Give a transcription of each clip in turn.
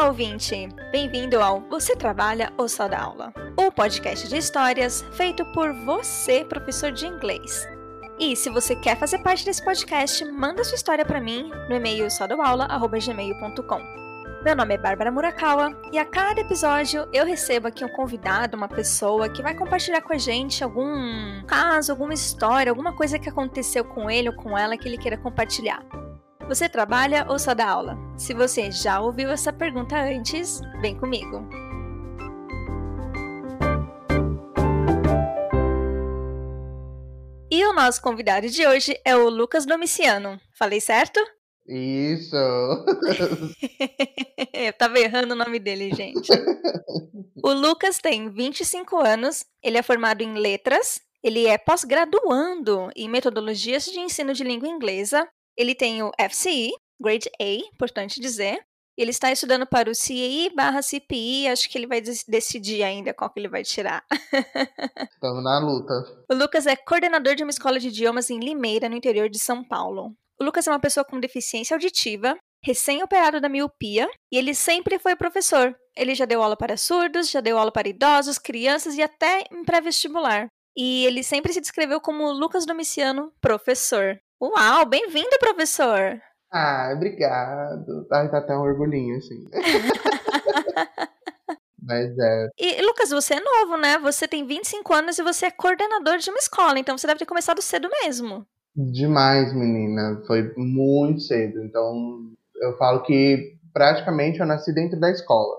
Olá, ouvinte! Bem-vindo ao Você Trabalha ou Só da Aula? O podcast de histórias feito por você, professor de inglês. E se você quer fazer parte desse podcast, manda sua história para mim no e-mail sodoaula.gmail.com. Meu nome é Bárbara Murakawa e a cada episódio eu recebo aqui um convidado, uma pessoa que vai compartilhar com a gente algum caso, alguma história, alguma coisa que aconteceu com ele ou com ela que ele queira compartilhar. Você trabalha ou só dá aula? Se você já ouviu essa pergunta antes, vem comigo. E o nosso convidado de hoje é o Lucas Domiciano. Falei certo? Isso! Eu tava errando o nome dele, gente. o Lucas tem 25 anos, ele é formado em letras, ele é pós-graduando em metodologias de ensino de língua inglesa ele tem o FCE, Grade A, importante dizer. Ele está estudando para o CAI barra CPI, acho que ele vai decidir ainda qual que ele vai tirar. Estamos na luta. O Lucas é coordenador de uma escola de idiomas em Limeira, no interior de São Paulo. O Lucas é uma pessoa com deficiência auditiva, recém-operado da miopia, e ele sempre foi professor. Ele já deu aula para surdos, já deu aula para idosos, crianças e até em pré-vestibular. E ele sempre se descreveu como Lucas Domiciano, professor. Uau, bem-vindo, professor! Ah, obrigado. Ai, tá até um orgulhinho, assim. Mas é. E, Lucas, você é novo, né? Você tem 25 anos e você é coordenador de uma escola, então você deve ter começado cedo mesmo. Demais, menina. Foi muito cedo. Então, eu falo que praticamente eu nasci dentro da escola.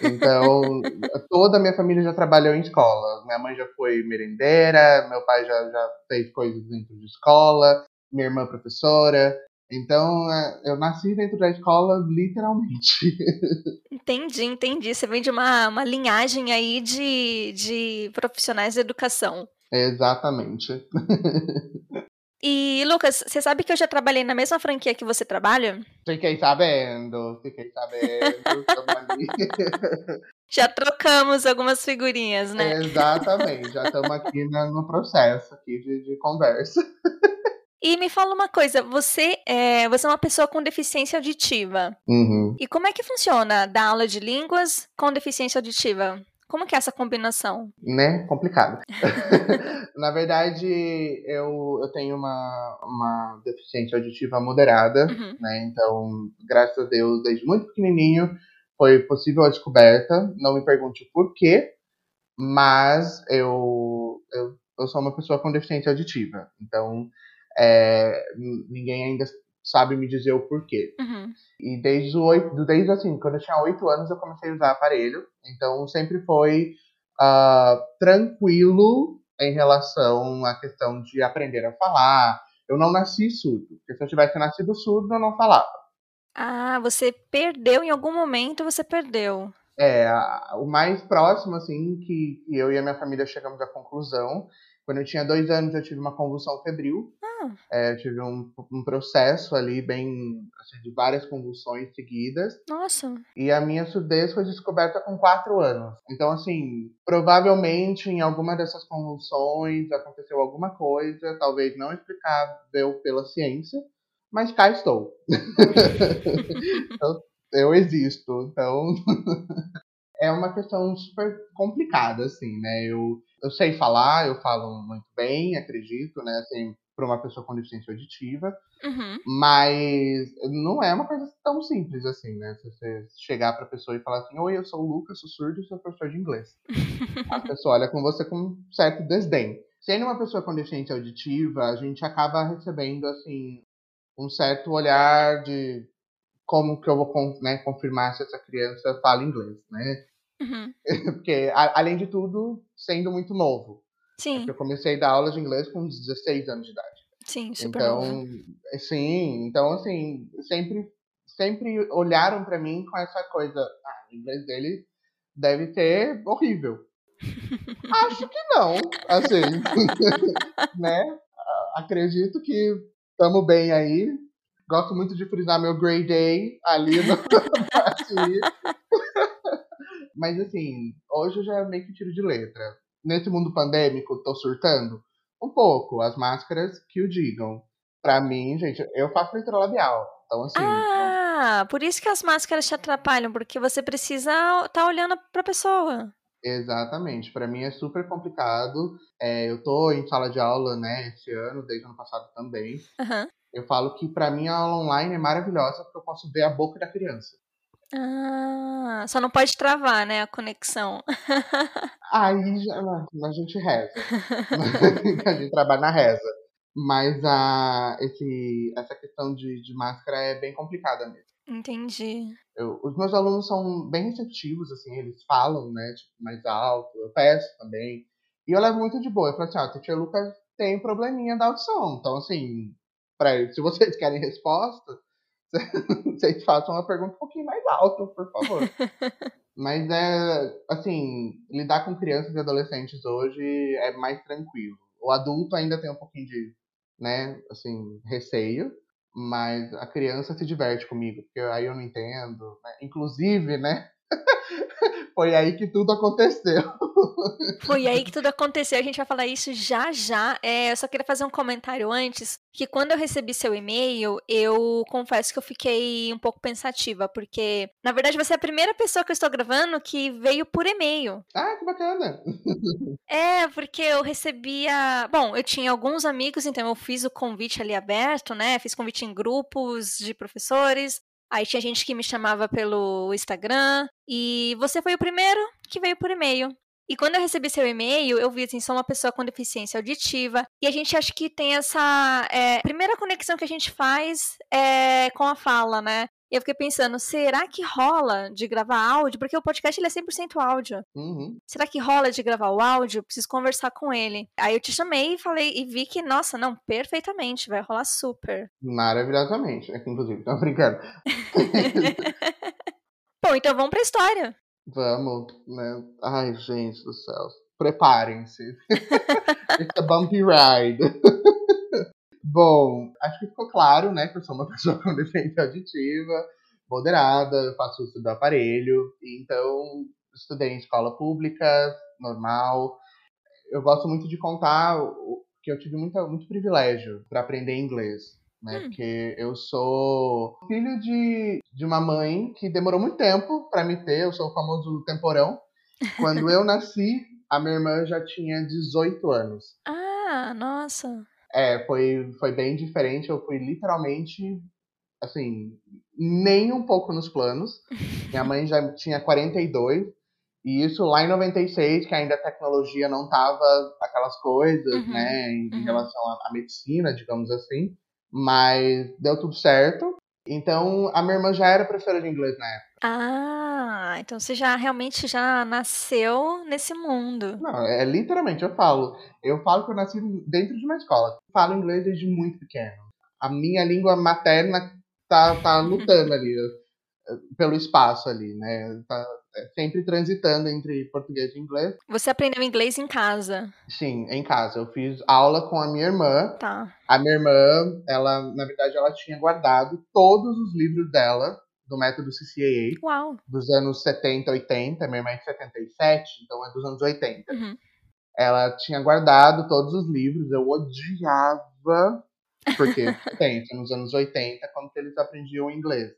Então, toda a minha família já trabalhou em escola. Minha mãe já foi merendeira, meu pai já, já fez coisas dentro de escola minha irmã professora. Então, é, eu nasci dentro da escola, literalmente. Entendi, entendi. Você vem de uma, uma linhagem aí de, de profissionais de educação. Exatamente. E, Lucas, você sabe que eu já trabalhei na mesma franquia que você trabalha? Fiquei sabendo, fiquei sabendo. já trocamos algumas figurinhas, né? Exatamente, já estamos aqui no processo aqui de, de conversa. E me fala uma coisa, você é, você é uma pessoa com deficiência auditiva. Uhum. E como é que funciona dar aula de línguas com deficiência auditiva? Como que é essa combinação? Né? Complicado. Na verdade, eu, eu tenho uma, uma deficiência auditiva moderada, uhum. né? Então, graças a Deus, desde muito pequenininho, foi possível a descoberta. Não me pergunte o porquê, mas eu, eu, eu sou uma pessoa com deficiência auditiva. Então, é, ninguém ainda sabe me dizer o porquê. Uhum. E desde, o, desde assim, quando eu tinha oito anos, eu comecei a usar aparelho. Então sempre foi uh, tranquilo em relação à questão de aprender a falar. Eu não nasci surdo, porque se eu tivesse nascido surdo, eu não falava. Ah, você perdeu em algum momento, você perdeu. É, o mais próximo, assim, que eu e a minha família chegamos à conclusão quando eu tinha dois anos, eu tive uma convulsão febril. Ah. É, eu tive um, um, processo ali bem assim, de várias convulsões seguidas. Nossa. E a minha surdez foi descoberta com quatro anos. Então, assim, provavelmente em alguma dessas convulsões aconteceu alguma coisa, talvez não explicável pela ciência, mas cá estou. eu, eu existo. Então. é uma questão super complicada, assim, né? Eu, eu sei falar, eu falo muito bem, acredito, né? Assim, para uma pessoa com deficiência auditiva, uhum. mas não é uma coisa tão simples assim, né? Se você chegar para a pessoa e falar assim: Oi, eu sou o Lucas, sou surdo e sou professor de inglês. a pessoa olha com você com um certo desdém. Sendo uma pessoa com deficiência auditiva, a gente acaba recebendo, assim, um certo olhar de como que eu vou né, confirmar se essa criança fala inglês, né? Uhum. Porque, a, além de tudo, sendo muito novo. Sim. eu comecei a dar aulas de inglês com 16 anos de idade. Sim, super Então, novo. sim, então assim, sempre, sempre olharam para mim com essa coisa, ah, o inglês dele deve ser horrível. Acho que não, assim, né? Acredito que estamos bem aí, Gosto muito de frisar meu grade A ali parte. Mas assim, hoje eu já meio que tiro de letra. Nesse mundo pandêmico, tô surtando? Um pouco. As máscaras que o digam. Pra mim, gente, eu faço labial. Então, assim. Ah, por isso que as máscaras te atrapalham, porque você precisa estar tá olhando para a pessoa. Exatamente. Para mim é super complicado. É, eu tô em sala de aula, né, esse ano, desde o ano passado também. Uhum. Eu falo que para mim a aula online é maravilhosa porque eu posso ver a boca da criança. Ah, só não pode travar, né, a conexão. Aí já, a gente reza. a gente trabalha na reza. Mas a, esse, essa questão de, de máscara é bem complicada mesmo. Entendi. Eu, os meus alunos são bem receptivos, assim, eles falam, né, tipo, mais alto, eu peço também. E eu levo muito de boa. Eu falo assim, ó, ah, tia Lucas tem probleminha da audição. Então, assim, pra, se vocês querem resposta, vocês façam uma pergunta um pouquinho mais alta, por favor. Mas é, assim, lidar com crianças e adolescentes hoje é mais tranquilo. O adulto ainda tem um pouquinho de, né, assim, receio, mas a criança se diverte comigo, porque aí eu não entendo. Né? Inclusive, né, foi aí que tudo aconteceu. Foi aí que tudo aconteceu. A gente vai falar isso já já. É, eu só queria fazer um comentário antes, que quando eu recebi seu e-mail, eu confesso que eu fiquei um pouco pensativa, porque na verdade você é a primeira pessoa que eu estou gravando que veio por e-mail. Ah, que bacana. É, porque eu recebia, bom, eu tinha alguns amigos, então eu fiz o convite ali aberto, né? Fiz convite em grupos de professores. Aí tinha gente que me chamava pelo Instagram. E você foi o primeiro que veio por e-mail. E quando eu recebi seu e-mail, eu vi assim, sou uma pessoa com deficiência auditiva. E a gente acha que tem essa. É, primeira conexão que a gente faz é com a fala, né? E eu fiquei pensando, será que rola de gravar áudio? Porque o podcast ele é 100% áudio. Uhum. Será que rola de gravar o áudio? Preciso conversar com ele. Aí eu te chamei e falei, e vi que, nossa, não, perfeitamente, vai rolar super. Maravilhosamente. É inclusive, tô brincando. Bom, então vamos pra história. Vamos, né? Ai, gente do céu. Preparem-se. It's a bumpy ride. Bom, acho que ficou claro, né, que eu sou uma pessoa com deficiência auditiva, moderada, faço uso do aparelho, então estudei em escola pública, normal. Eu gosto muito de contar que eu tive muito, muito privilégio para aprender inglês, né? Hum. Porque eu sou filho de, de uma mãe que demorou muito tempo para me ter, eu sou o famoso temporão. Quando eu nasci, a minha irmã já tinha 18 anos. Ah, nossa. É, foi, foi bem diferente. Eu fui literalmente, assim, nem um pouco nos planos. Minha mãe já tinha 42. E isso lá em 96, que ainda a tecnologia não tava aquelas coisas, uhum, né, em, uhum. relação à, à medicina, digamos assim. Mas deu tudo certo. Então, a minha irmã já era professora de inglês na época. Ah, então você já realmente já nasceu nesse mundo. Não, é literalmente, eu falo. Eu falo que eu nasci dentro de uma escola. Falo inglês desde muito pequeno. A minha língua materna tá, tá lutando ali pelo espaço ali, né? Tá é, sempre transitando entre português e inglês. Você aprendeu inglês em casa? Sim, em casa. Eu fiz aula com a minha irmã. Tá. A minha irmã, ela, na verdade, ela tinha guardado todos os livros dela do método CCAA. Uau. Dos anos 70, 80. Minha irmã é de 77, então é dos anos 80. Uhum. Ela tinha guardado todos os livros. Eu odiava, porque pensa, nos anos 80, quando eles aprendiam inglês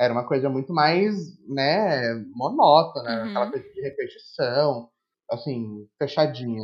era uma coisa muito mais, né, monótona, uhum. aquela coisa de repetição, assim, fechadinha.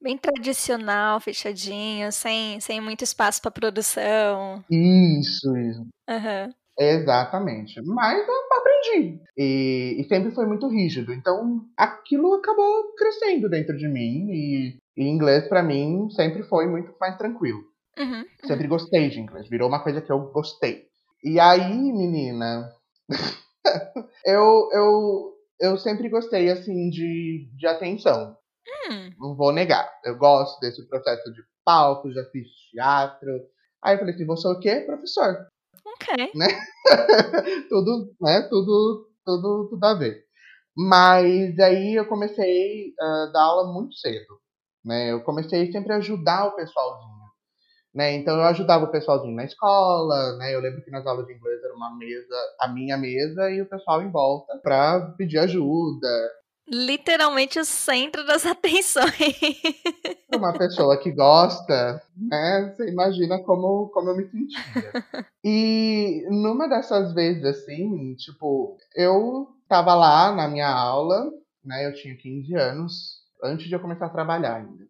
Bem tradicional, fechadinho, sem, sem muito espaço para produção. Isso, isso. Uhum. Exatamente. Mas eu aprendi. E, e, sempre foi muito rígido. Então, aquilo acabou crescendo dentro de mim. E, e inglês, para mim, sempre foi muito mais tranquilo. Uhum, uhum. Sempre gostei de inglês. Virou uma coisa que eu gostei. E aí, menina, eu, eu, eu sempre gostei, assim, de, de atenção. Hum. Não vou negar. Eu gosto desse processo de palco, já fiz teatro. Aí eu falei assim, você é o quê? Professor. Ok. Né? tudo, né? Tudo, tudo, tudo a ver. Mas aí eu comecei a dar aula muito cedo. Né? Eu comecei sempre a ajudar o pessoalzinho. Né? Então eu ajudava o pessoalzinho na escola, né? Eu lembro que nas aulas de inglês era uma mesa, a minha mesa e o pessoal em volta para pedir ajuda. literalmente o centro das atenções. Uma pessoa que gosta, né? Você imagina como, como eu me sentia. E numa dessas vezes, assim, tipo, eu tava lá na minha aula, né? Eu tinha 15 anos, antes de eu começar a trabalhar ainda.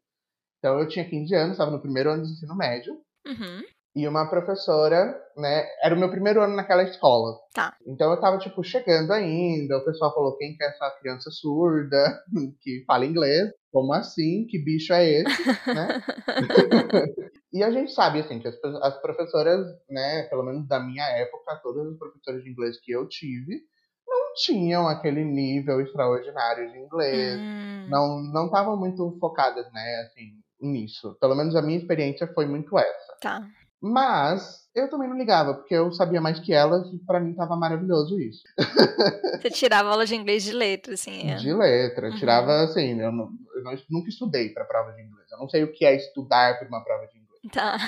Então eu tinha 15 anos, estava no primeiro ano de ensino médio. Uhum. E uma professora, né? Era o meu primeiro ano naquela escola. Tá. Então eu tava, tipo, chegando ainda. O pessoal falou: quem quer essa criança surda, que fala inglês? Como assim? Que bicho é esse? né? e a gente sabe, assim, que as, as professoras, né? Pelo menos da minha época, todas as professoras de inglês que eu tive, não tinham aquele nível extraordinário de inglês. Hum. Não não estavam muito focadas, né? Assim, nisso. Pelo menos a minha experiência foi muito essa. Tá. Mas eu também não ligava, porque eu sabia mais que elas e pra mim tava maravilhoso isso. Você tirava aula de inglês de letra, assim. É. De letra. Uhum. Tirava, assim, eu, não, eu não- nunca estudei pra prova de inglês. Eu não sei o que é estudar pra uma prova de inglês. Tá.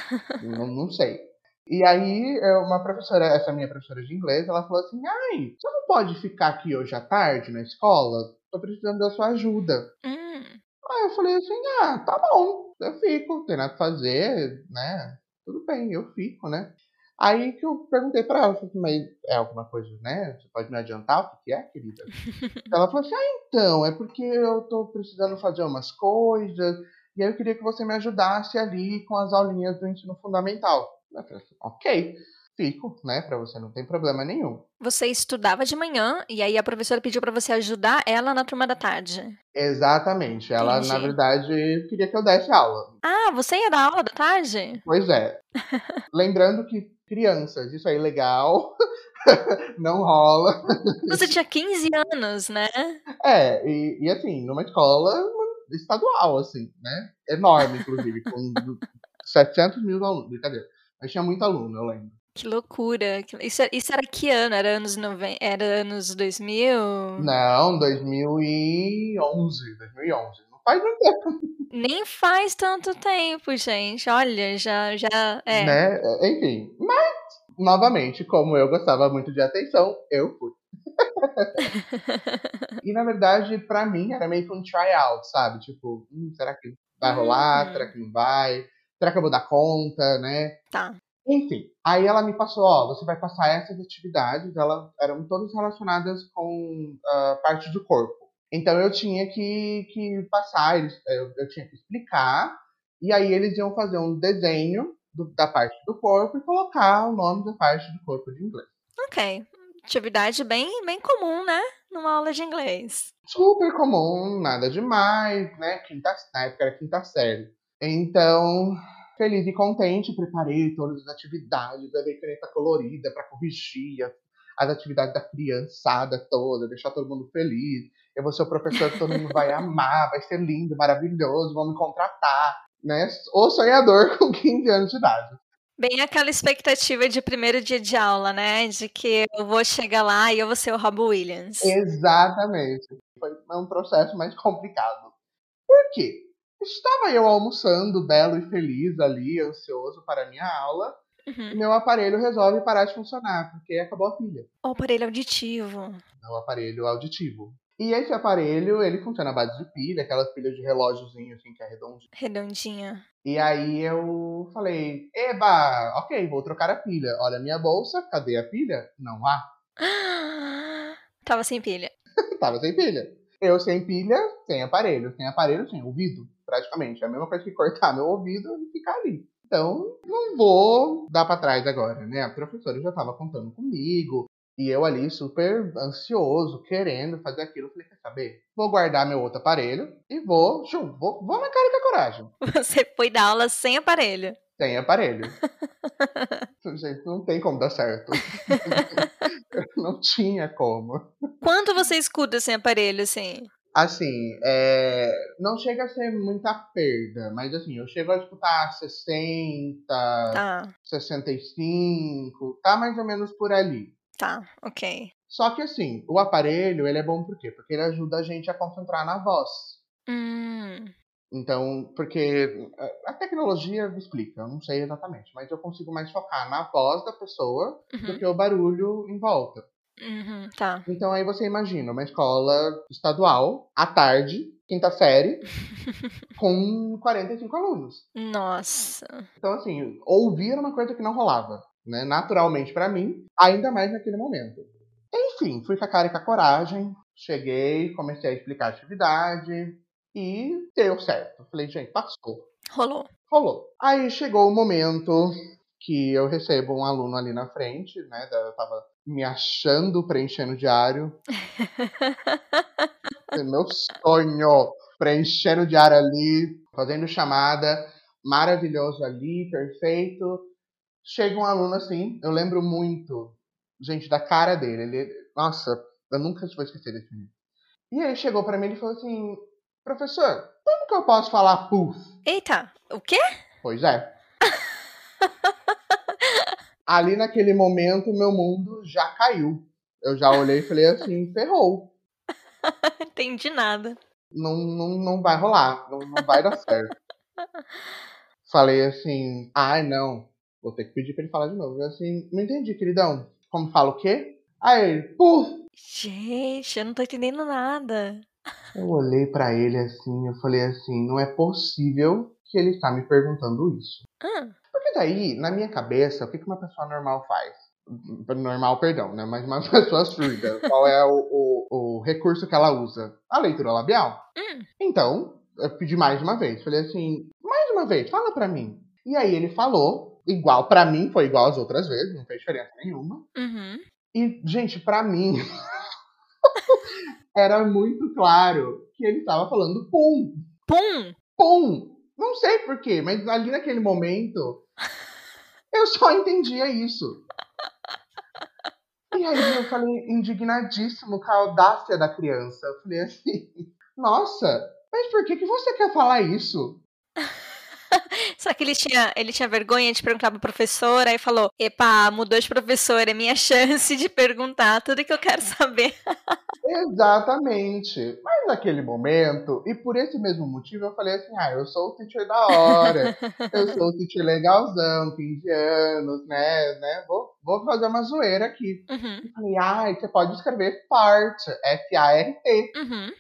não, não sei. E aí, é, uma professora, essa minha professora de inglês, ela falou assim: ai, você não pode ficar aqui hoje à tarde na escola? Tô precisando da sua ajuda. Hum. Aí eu falei assim, ah, tá bom, eu fico, não tem nada pra fazer, né? Tudo bem, eu fico, né? Aí que eu perguntei pra ela, falei, assim, mas é alguma coisa, né? Você pode me adiantar o que é, querida? ela falou assim, ah, então, é porque eu tô precisando fazer umas coisas, e aí eu queria que você me ajudasse ali com as aulinhas do ensino fundamental. Eu falei assim, ok, fico, né? Pra você não tem problema nenhum. Você estudava de manhã e aí a professora pediu pra você ajudar ela na turma da tarde. Exatamente. Ela, na Entendi. verdade, queria que eu desse aula. Ah, você ia dar aula da tarde? Pois é. Lembrando que crianças, isso é ilegal. não rola. Você tinha 15 anos, né? É, e, e assim, numa escola estadual, assim, né? Enorme, inclusive, com 700 mil alunos. Brincadeira. Mas tinha muito aluno, eu lembro. Que loucura. Isso, isso era que ano? Era anos 90? Era anos 2000? Não, 2011. 2011. Não faz muito tempo, Nem faz tanto tempo, gente. Olha, já, já, é. né? Enfim. Mas, novamente, como eu gostava muito de atenção, eu fui. E na verdade, pra mim, era meio que um tryout, sabe? Tipo, hum, será que vai rolar? Hum. Será que não vai? Será que eu vou dar conta, né? Tá. Enfim, aí ela me passou, ó, você vai passar essas atividades, elas eram todas relacionadas com a parte do corpo. Então eu tinha que, que passar, eles, eu, eu tinha que explicar, e aí eles iam fazer um desenho do- da parte do corpo e colocar o nome da parte do corpo de inglês. Ok. Atividade bem, bem comum, né? Numa aula de inglês. super comum, nada demais, né? Quinta, na época era quinta série. Então, feliz e contente, preparei todas as atividades, levei caneta colorida para corrigir as, as atividades da criançada toda, deixar todo mundo feliz. Eu vou ser o professor que todo mundo vai amar, vai ser lindo, maravilhoso, vão me contratar, né? O sonhador com 15 anos de idade. Bem aquela expectativa de primeiro dia de aula, né? De que eu vou chegar lá e eu vou ser o Rob Williams. Exatamente. Foi um processo mais complicado. Por quê? Estava eu almoçando, belo e feliz ali, ansioso para a minha aula, e Uhum. meu aparelho resolve parar de funcionar, porque acabou a pilha. O aparelho auditivo. É o aparelho auditivo. E esse aparelho, ele funciona à base de pilha, aquelas pilhas de relógiozinho, assim, que é redondinho. Redondinha. E aí eu falei, eba, ok, vou trocar a pilha. Olha a minha bolsa, cadê a pilha? Não há. Tava sem pilha. Tava sem pilha. Eu sem pilha, sem aparelho. Sem aparelho, sem ouvido, praticamente. É a mesma coisa que cortar meu ouvido e ficar ali. Então, não vou dar pra trás agora, né? A professora já tava contando comigo. E eu ali, super ansioso, querendo fazer aquilo. Falei, quer saber? Vou guardar meu outro aparelho e vou, vou, vou na cara com coragem. Você foi dar aula sem aparelho. Sem aparelho. Gente, não tem como dar certo. não tinha como. Quanto você escuta sem aparelho, assim? Assim, é, não chega a ser muita perda, mas assim, eu chego a escutar 60, Tá, 65, tá mais ou menos por ali. tá, ok. Só que assim, o aparelho, ele é bom por quê? Porque ele ajuda a gente a concentrar na voz. Hum, Então, porque a- a tecnologia explica, eu não sei exatamente, mas eu consigo mais focar na voz da pessoa do uhum, que o barulho em volta. Uhum, tá. Então aí você imagina uma escola estadual, à tarde, quinta série, com 45 alunos. Nossa. Então, assim, ouvir era uma coisa que não rolava, né? Naturalmente para mim, ainda mais naquele momento. Enfim, fui com a cara e com a coragem, cheguei, comecei a explicar a atividade e deu certo. Falei, gente, passou. Rolou. Rolou. Aí chegou o momento que eu recebo um aluno ali na frente, né? Eu tava me achando preenchendo o diário. Meu sonho, preenchendo o diário ali, fazendo chamada, maravilhoso ali, perfeito. Chega um aluno assim, eu lembro muito, gente, da cara dele. Ele, nossa, eu nunca vou esquecer desse menino. E ele chegou para mim e falou assim: professor, como que eu posso falar puff? Eita, o quê? Pois é. Ali naquele momento, meu mundo já caiu. Eu já olhei e falei assim: ferrou. Entendi nada. Não, não, não vai rolar, não, não vai dar certo. Falei assim: ai, não, vou ter que pedir pra ele falar de novo. Eu assim: não entendi, queridão. Como fala o quê? Aí ele, puff. Gente, eu não tô entendendo nada. Eu olhei para ele assim, eu falei assim, não é possível que ele está me perguntando isso. Ah. Porque daí, na minha cabeça, o que uma pessoa normal faz? Normal, perdão, né? Mas uma pessoa surda, qual é o, o, o, recurso que ela usa? A leitura labial. Hum. Então, eu pedi mais uma vez. Falei assim, mais uma vez, fala pra mim. E aí ele falou, igual para mim, foi igual às outras vezes, não fez diferença nenhuma. Uhum. E, gente, para mim, era muito claro que ele estava falando pum. Pum? Pum. Não sei porquê, mas ali naquele momento eu só entendia isso. E aí eu falei, indignadíssimo com a audácia da criança. Eu falei assim, nossa, mas por que, que você quer falar isso? Só que ele tinha, ele tinha vergonha de perguntar pra professora e falou: Epa, mudou de professora, é minha chance de perguntar tudo que eu quero saber. Exatamente. Mas naquele momento, e por esse mesmo motivo, eu falei assim: ah, eu sou o teacher da hora, eu sou o teacher legalzão, 15 anos, né? né? Vou, vou fazer uma zoeira aqui. Uhum. Eu falei: ah, você pode escrever FART, F-A-R-T. Uhum.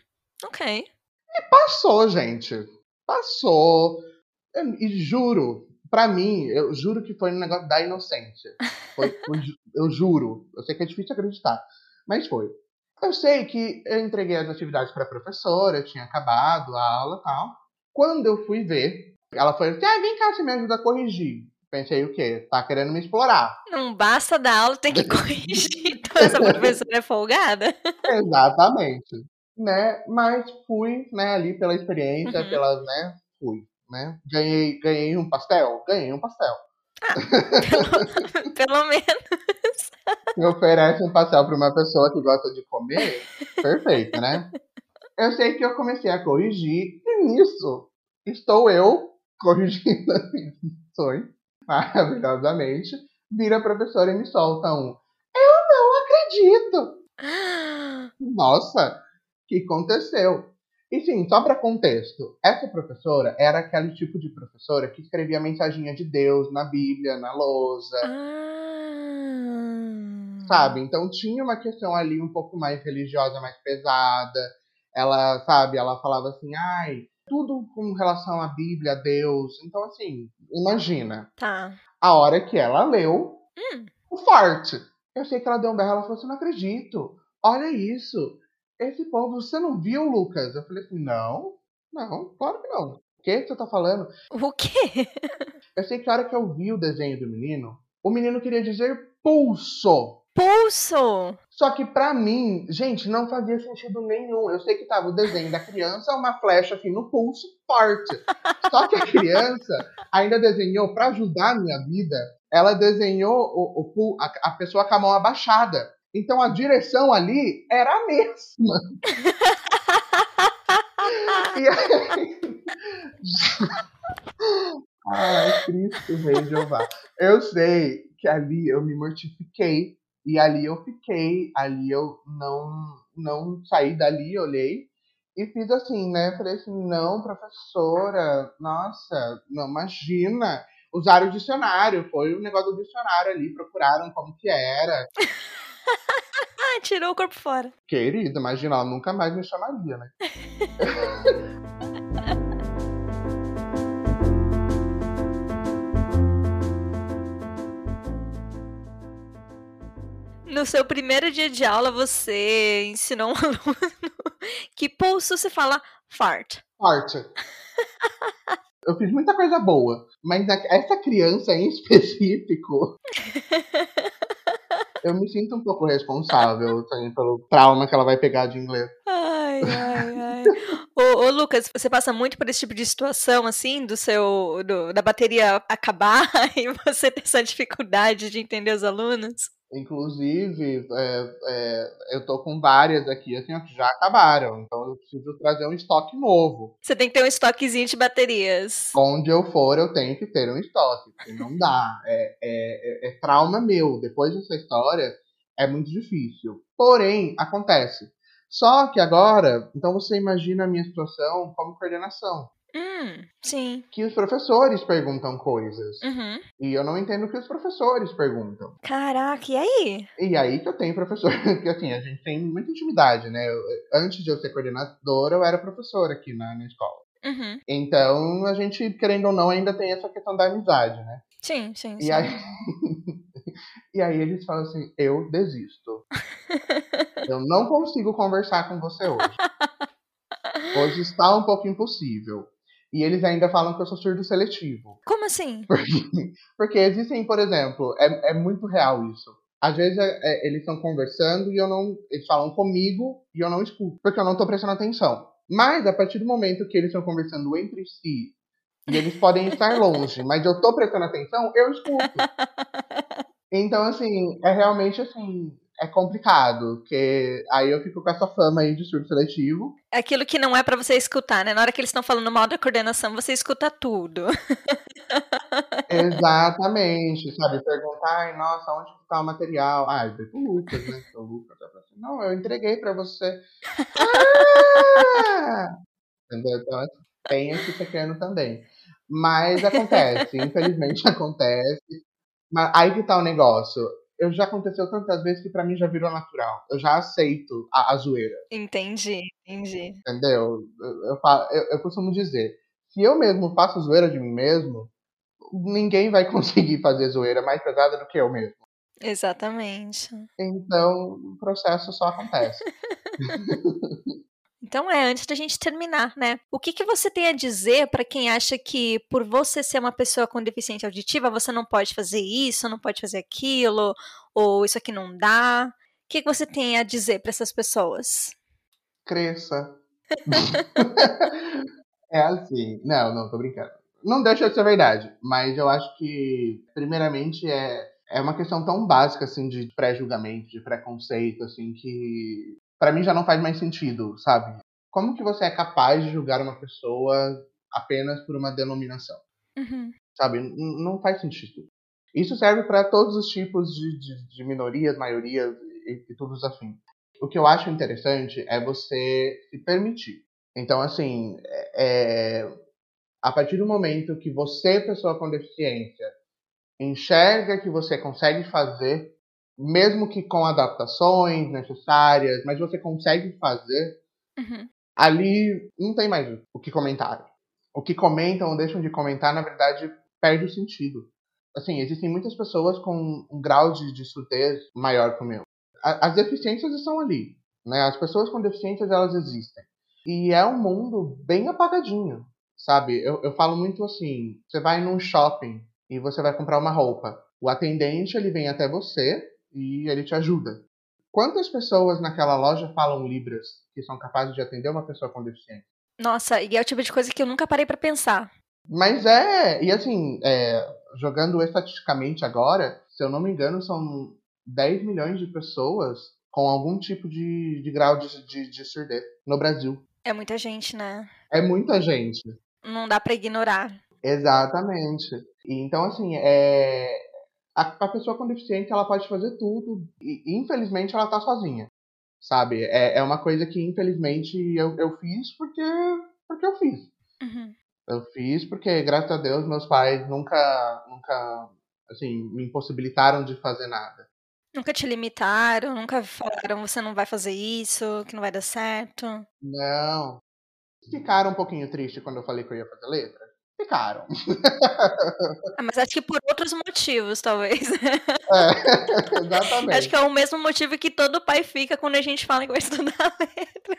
Ok. E passou, gente. Passou. E juro, para mim, eu juro que foi um negócio da inocência. Foi, foi, eu juro. Eu sei que é difícil acreditar, mas foi. Eu sei que eu entreguei as atividades para a professora, tinha acabado a aula e tal. Quando eu fui ver, ela foi assim: ah, vem cá, você me ajuda a corrigir. Pensei o quê? Tá querendo me explorar. Não basta dar aula, tem que corrigir. Então essa professora é folgada? Exatamente. Né? Mas fui, né, ali pela experiência, Uhum. pela, né, fui né? Ganhei, ganhei um pastel? Ganhei um pastel. Pelo, pelo menos. Me oferece um pastel para uma pessoa que gosta de comer, perfeito, né? Eu sei que eu comecei a corrigir, e nisso estou eu corrigindo as minhas lições, maravilhosamente. Vira a professora e me solta um. Eu não acredito! Nossa, o que aconteceu? E sim, só para contexto, essa professora era aquele tipo de professora que escrevia mensaginha de Deus na Bíblia, na lousa. Ah. Sabe? Então tinha uma questão ali um pouco mais religiosa, mais pesada. Ela, sabe, ela falava assim, ai, tudo com relação à Bíblia, a Deus. Então, assim, imagina. Tá. A hora que ela leu Hum. o forte. Eu sei que ela deu um berro, ela falou assim, não acredito. Olha isso. Esse povo, você não viu, Lucas? Eu falei assim, não, não, claro que não. O que você tá falando? O quê? Eu sei que a hora que eu vi o desenho do menino, o menino queria dizer pulso. Pulso! Só que pra mim, gente, não fazia sentido nenhum. Eu sei que tava o desenho da criança, uma flecha assim no pulso, forte. Só que a criança ainda desenhou, pra ajudar a minha vida, ela desenhou o, o, a, a pessoa com a mão abaixada. Então a direção ali era a mesma. e aí... Ai, Cristo Rei Jeová. Eu sei que ali eu me mortifiquei e ali eu fiquei, ali eu não não saí dali, olhei e fiz assim, né? Falei assim, não, professora, nossa, não imagina. Usaram o dicionário, foi o negócio do dicionário ali, procuraram como que era. Tirou o corpo fora. Querida, imagina, ela nunca mais me chamaria, né? No seu primeiro dia de aula, você ensinou um aluno que pulso se fala fart. Fart. Eu fiz muita coisa boa, mas essa criança em específico. Eu me sinto um pouco responsável assim, pelo trauma que ela vai pegar de inglês. Ai, ai, ai. ô, ô, Lucas, você passa muito por esse tipo de situação, assim, do seu. Do, da bateria acabar e você ter essa dificuldade de entender os alunos? Inclusive, é, é, eu tô com várias aqui, assim, que já acabaram. Então eu preciso trazer um estoque novo. Você tem que ter um estoquezinho de baterias. Onde eu for, eu tenho que ter um estoque. Porque não dá. É, é, é, é trauma meu. Depois dessa história, é muito difícil. Porém, acontece. Só que agora, então você imagina a minha situação como coordenação. Hum, sim. Que os professores perguntam coisas. Uhum. E eu não entendo o que os professores perguntam. Caraca, e aí? E aí que eu tenho professor, que assim, a gente tem muita intimidade, né? Eu, antes de eu ser coordenadora, eu era professora aqui na, na escola. Uhum. Então, a gente, querendo ou não, ainda tem essa questão da amizade, né? Sim, sim, e sim. Aí... e aí eles falam assim, eu desisto. eu não consigo conversar com você hoje. Hoje está um pouco impossível. E eles ainda falam que eu sou surdo seletivo. Como assim? Porque, porque existem, por exemplo, é, é muito real isso. Às vezes é, é, eles estão conversando e eu não. Eles falam comigo e eu não escuto. Porque eu não estou prestando atenção. Mas a partir do momento que eles estão conversando entre si, e eles podem estar longe, mas eu estou prestando atenção, eu escuto. Então, assim, é realmente assim é complicado, porque aí eu fico com essa fama aí de surdo seletivo. Aquilo que não é para você escutar, né? Na hora que eles estão falando mal da coordenação, você escuta tudo. Exatamente, sabe? Perguntar, ai, nossa, onde está o material? Ah, eu pro Lucas, né? O Lucas assim, não, eu entreguei para você. ah! Entendeu? Então, assim, tem esse pequeno também. Mas acontece, infelizmente acontece. Mas aí que tá o negócio eu já aconteceu tantas vezes que para mim já virou natural. Eu já aceito a, a zoeira. Entendi, entendi. Entendeu? Eu, eu, eu, eu costumo dizer, se eu mesmo faço zoeira de mim mesmo, ninguém vai conseguir fazer zoeira mais pesada do que eu mesmo. Exatamente. Então, o processo só acontece. Então é, antes da gente terminar, né? O que, que você tem a dizer para quem acha que por você ser uma pessoa com deficiência auditiva, você não pode fazer isso, não pode fazer aquilo, ou isso aqui não dá? O que, que você tem a dizer para essas pessoas? Cresça. é assim. Não, não, tô brincando. Não deixa de ser verdade, mas eu acho que, primeiramente, é, é uma questão tão básica, assim, de pré-julgamento, de preconceito, assim, que para mim já não faz mais sentido, sabe? Como que você é capaz de julgar uma pessoa apenas por uma denominação? Uhum. Sabe? N não faz sentido. Isso serve para todos os tipos de, de, de minorias, maiorias e, e tudo afins. O que eu acho interessante é você se permitir. Então, assim, é, a partir do momento que você, pessoa com deficiência, enxerga que você consegue fazer mesmo que com adaptações necessárias, mas você consegue fazer, uhum. ali não tem mais o que comentar. O que comentam ou deixam de comentar, na verdade, perde o sentido. Assim, existem muitas pessoas com um grau de, de surdez maior que o meu. A, as deficiências estão ali. Né? As pessoas com deficiências, elas existem. E é um mundo bem apagadinho, sabe? Eu, eu falo muito assim, você vai num shopping e você vai comprar uma roupa. O atendente, ele vem até você, e ele te ajuda. Quantas pessoas naquela loja falam Libras que são capazes de atender uma pessoa com deficiência? Nossa, e é o tipo de coisa que eu nunca parei para pensar. Mas é, e assim, é, jogando estatisticamente agora, se eu não me engano, são 10 milhões de pessoas com algum tipo de, de grau de, de, de surdez no Brasil. É muita gente, né? É muita gente. Não dá para ignorar. Exatamente. E, então, assim, é, a, a pessoa com deficiência ela pode fazer tudo e infelizmente ela tá sozinha, sabe? É, é uma coisa que infelizmente eu, eu fiz porque, porque eu fiz. Uhum. Eu fiz porque, graças a Deus, meus pais nunca, nunca, assim, me impossibilitaram de fazer nada. Nunca te limitaram, nunca falaram: "Você não vai fazer isso, que não vai dar certo"? Não. Ficaram um pouquinho triste quando eu falei que eu ia fazer letra? Ficaram. Ah, mas acho que por outros motivos, talvez. É, Acho que exatamente. é o mesmo motivo que todo pai fica quando a gente fala que vai estudar letra.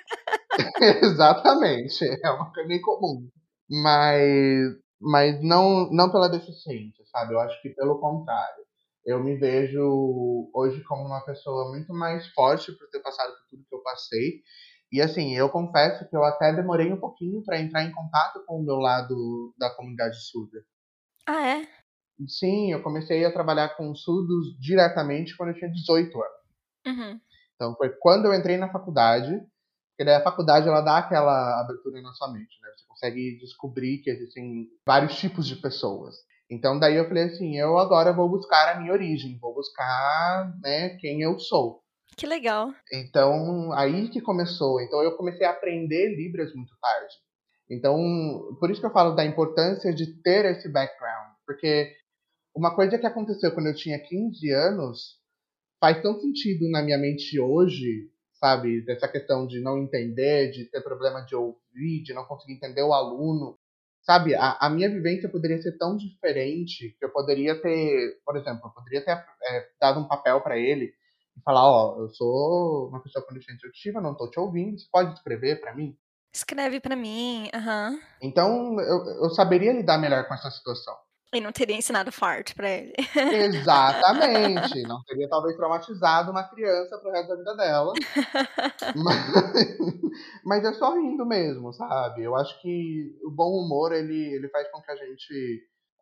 Exatamente, é uma coisa bem comum. Mas mas não não pela deficiência, sabe, eu acho que pelo contrário. Eu me vejo hoje como uma pessoa muito mais forte por ter passado por tudo que eu passei. E, assim, eu confesso que eu até demorei um pouquinho pra entrar em contato com o meu lado da comunidade surda. Ah, é? Sim, eu comecei a trabalhar com surdos diretamente quando eu tinha 18 anos. Uhum. Então foi quando eu entrei na faculdade, porque daí a faculdade ela dá aquela abertura na sua mente, né, você consegue descobrir que existem vários tipos de pessoas. Então daí eu falei assim: "Eu agora vou buscar a minha origem, vou buscar, né, quem eu sou". Que legal. Então, aí que começou. Então eu comecei a aprender libras muito tarde. Então, por isso que eu falo da importância de ter esse background, porque uma coisa que aconteceu quando eu tinha 15 anos, faz tão sentido na minha mente hoje, sabe, dessa questão de não entender, de ter problema de ouvir, de não conseguir entender o aluno. Sabe, a a minha vivência poderia ser tão diferente, que eu poderia ter, por exemplo, eu poderia ter, eh, dado um papel pra ele e falar: "Ó, eu sou uma pessoa com deficiência auditiva, não tô te ouvindo, você pode escrever pra mim?". Escreve pra mim. Aham. Então eu eu saberia lidar melhor com essa situação. E não teria ensinado fart pra ele. Exatamente, não teria talvez traumatizado uma criança para o resto da vida dela. Mas mas é só rindo mesmo, sabe. Eu acho que o bom humor ele ele faz com que a gente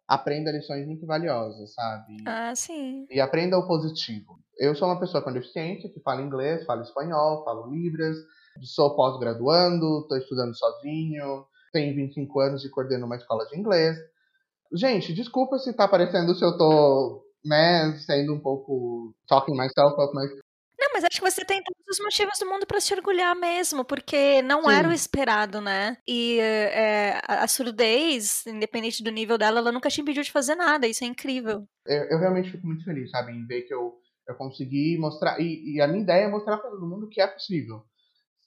aprenda lições muito valiosas, sabe. Ah, sim. E aprenda o positivo. Eu sou uma pessoa com deficiência que fala inglês, fala espanhol, falo libras, sou pós-graduando, tô estudando sozinho, tenho 25 anos e coordeno uma escola de inglês. Gente, desculpa se tá parecendo se eu tô, né, sendo um pouco talking myself up, mas mas acho que você tem todos os motivos do mundo pra se orgulhar mesmo, porque não era o Sim. esperado, né. E, eh, a surdez, independente do nível dela, ela nunca te impediu de fazer nada, isso é incrível. Eu eu realmente fico muito feliz, sabe, em ver que eu eu consegui mostrar e e a minha ideia é mostrar pra todo mundo que é possível,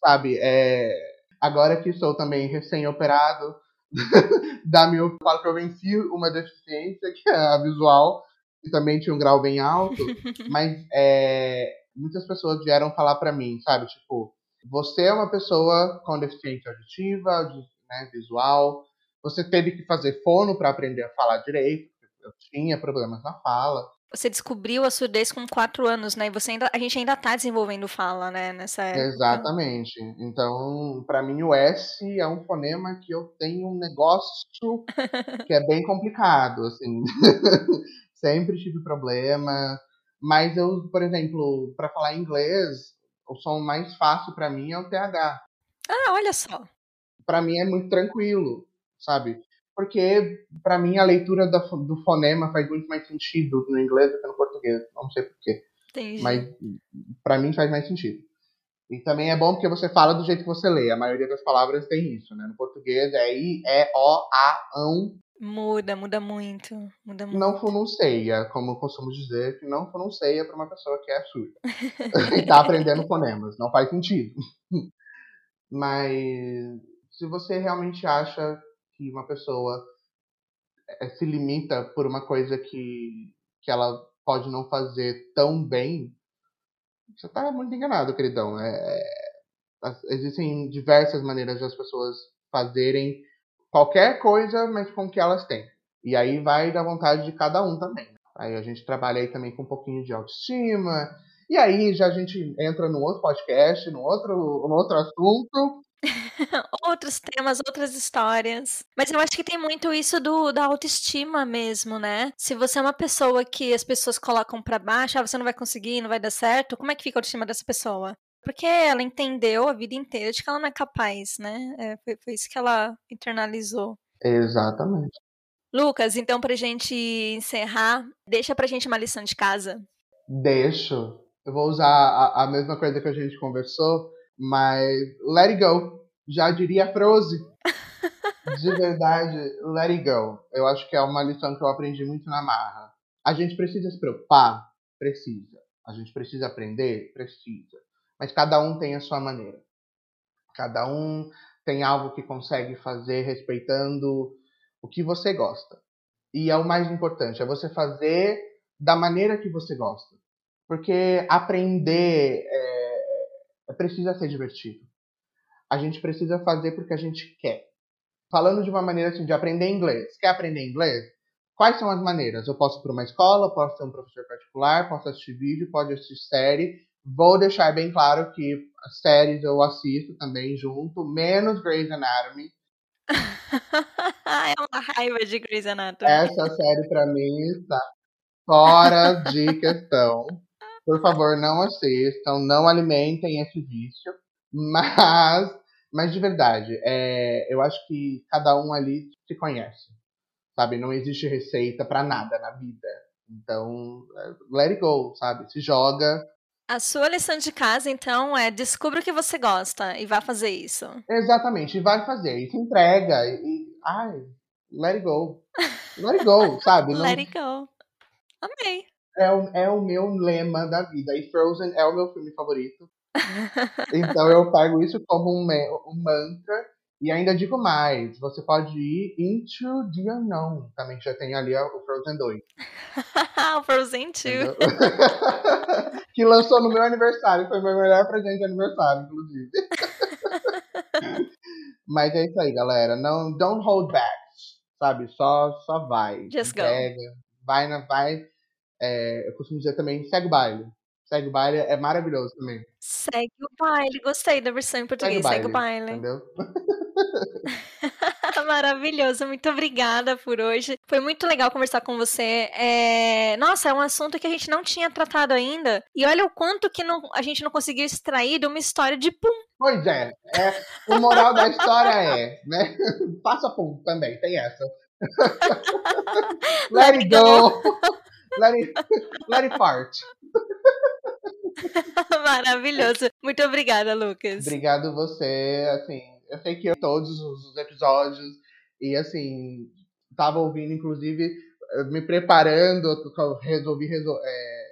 sabe. Eh, agora que sou também recém-operado da miopia, eu falo que eu venci uma deficiência, que é a visual, que também tinha um grau bem alto, mas, eh, muitas pessoas vieram falar pra mim, sabe, tipo: "Você é uma pessoa com deficiência auditiva, né, visual, você teve que fazer fono pra aprender a falar direito", eu tinha problemas na fala. Você descobriu a surdez com 4 anos, né, e você ainda a gente ainda tá desenvolvendo fala, né, nessa época. Exatamente. Então, pra mim o S é um fonema que eu tenho um negócio que é bem complicado, assim. Sempre tive problema, mas eu, por exemplo, pra falar inglês, o som mais fácil pra mim é o TH. Ah, olha só. Pra mim é muito tranquilo, sabe. Porque pra mim a leitura do fonema faz muito mais sentido no inglês do que no português, não sei por quê, mas Entendi. pra mim faz mais sentido. E também é bom porque você fala do jeito que você lê, a maioria das palavras tem isso, né, no português é i, e, o, a, ão. Muda, muda muito, muda Não muito. pronuncia, como eu costumo dizer, que não pronuncia pra uma pessoa que é surda. E tá aprendendo fonemas, não faz sentido. Mas se você realmente acha que uma pessoa, eh, se limita por uma coisa que que ela pode não fazer tão bem, você tá muito enganado queridão, eh, as existem diversas maneiras das pessoas fazerem qualquer coisa, mas com o que elas têm. E aí vai da vontade de cada um também. Aí a gente trabalha aí também com um pouquinho de autoestima, e aí já a gente entra num outro podcast, num outro num outro assunto. Outros temas, outras histórias. Mas eu acho que tem muito isso do da autoestima mesmo, né. Se você é uma pessoa que as pessoas colocam pra baixo: "Ah, você não vai conseguir, não vai dar certo", como é que fica a autoestima dessa pessoa? Porque ela entendeu a vida inteira de que ela não é capaz, né, eh, foi foi isso que ela internalizou. Exatamente. Lucas, então pra gente encerrar, deixa pra gente uma lição de casa. Deixo. Eu vou usar a a mesma coisa que a gente conversou, mas let it go, já diria Frozen. De verdade, let it go. Eu acho que é uma lição que eu aprendi muito na marra. A gente precisa se preocupar? Precisa. A gente precisa aprender? Precisa. Mas cada um tem a sua maneira. Cada um tem algo que consegue fazer respeitando o que você gosta. E é o mais importante, é você fazer da maneira que você gosta. Porque aprender é, é, precisa ser divertido. A gente precisa fazer porque a gente quer. Falando de uma maneira assim, de aprender inglês. Quer aprender inglês? Quais são as maneiras? Eu posso ir para uma escola, posso ser um professor particular, posso assistir vídeo, pode assistir série. Vou deixar bem claro que as séries eu assisto também junto, menos Grey's Anatomy. é uma raiva de Grey's Anatomy. Essa série para mim está fora de questão. Por favor, não assistam, não alimentem esse vício. Mas, mas de verdade, é, eu acho que cada um ali se conhece. Sabe? Não existe receita para nada na vida. Então, é, let it go, sabe? Se joga. A sua lição de casa, então, é descubra o que você gosta e vá fazer isso. Exatamente, e vai fazer. E se entrega. E, e ai, let it go. Let it go, sabe? Não... Let it go. Amei. É o, é o meu lema da vida. E Frozen é o meu filme favorito. então eu pego isso como um, um mantra. E ainda digo mais, você pode ir into the unknown, também já tem ali o Frozen 2. o Frozen 2. que lançou no meu aniversário, foi meu melhor presente de aniversário, inclusive. Mas é isso aí, galera. Não, don't hold back, sabe? Só, só vai. Just Pega, go. Vai, na, vai é, eu costumo dizer também, segue o baile. Segue o baile é maravilhoso também. Segue o baile, gostei da versão em português. Segue o baile. Segue o baile. Entendeu? Maravilhoso, muito obrigada por hoje. Foi muito legal conversar com você. É... Nossa, é um assunto que a gente não tinha tratado ainda. E olha o quanto que não... a gente não conseguiu extrair de uma história de pum. Pois é, é o moral da história é, né? Passa pum também, tem essa. Let, Let it go. go. Let it, let it part. Maravilhoso. Muito obrigada, Lucas. Obrigado você. Assim, eu sei que eu, todos os episódios e assim tava ouvindo, inclusive me preparando, resolvi resol é,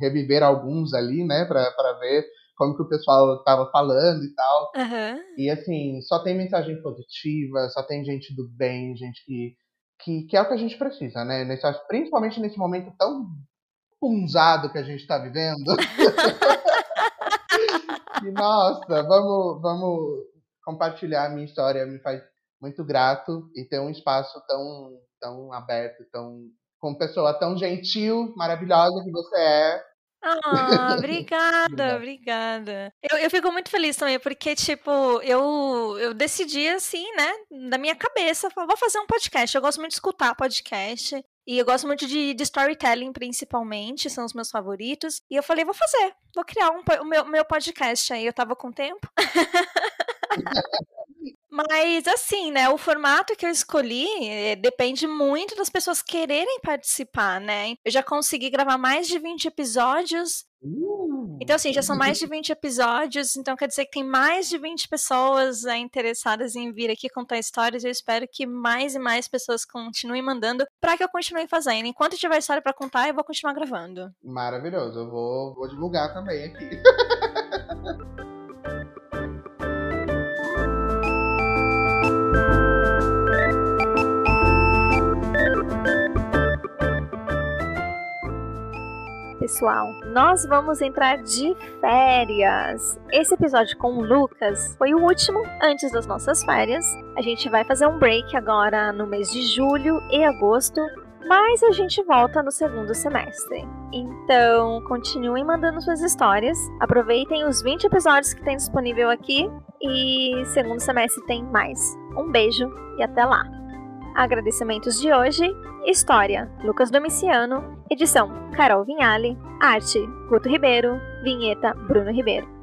reviver alguns ali, né, para ver como que o pessoal tava falando e tal. Uhum. E assim, só tem mensagem positiva, só tem gente do bem, gente que que, que é o que a gente precisa, né? Nesse, principalmente nesse momento tão punzado que a gente está vivendo. e, nossa, vamos, vamos compartilhar a minha história, me faz muito grato e ter um espaço tão, tão aberto, tão com pessoa tão gentil, maravilhosa que você é, ah, obrigada, obrigada. Eu, eu fico muito feliz também, porque, tipo, eu, eu decidi, assim, né, da minha cabeça, vou fazer um podcast. Eu gosto muito de escutar podcast. E eu gosto muito de, de storytelling, principalmente, são os meus favoritos. E eu falei, vou fazer, vou criar um, o meu, meu podcast aí. Eu tava com tempo. Mas assim, né? O formato que eu escolhi eh, depende muito das pessoas quererem participar, né? Eu já consegui gravar mais de 20 episódios. Uh. Então, assim, já são mais de 20 episódios, então quer dizer que tem mais de 20 pessoas é, interessadas em vir aqui contar histórias. Eu espero que mais e mais pessoas continuem mandando para que eu continue fazendo. Enquanto tiver história para contar, eu vou continuar gravando. Maravilhoso, eu vou, vou divulgar também aqui. pessoal, nós vamos entrar de férias. Esse episódio com o Lucas foi o último antes das nossas férias. A gente vai fazer um break agora no mês de julho e agosto, mas a gente volta no segundo semestre. Então, continuem mandando suas histórias, aproveitem os 20 episódios que tem disponível aqui e segundo semestre tem mais. Um beijo e até lá! Agradecimentos de hoje: História, Lucas Domiciano. Edição: Carol Vinhale. Arte: Guto Ribeiro. Vinheta: Bruno Ribeiro.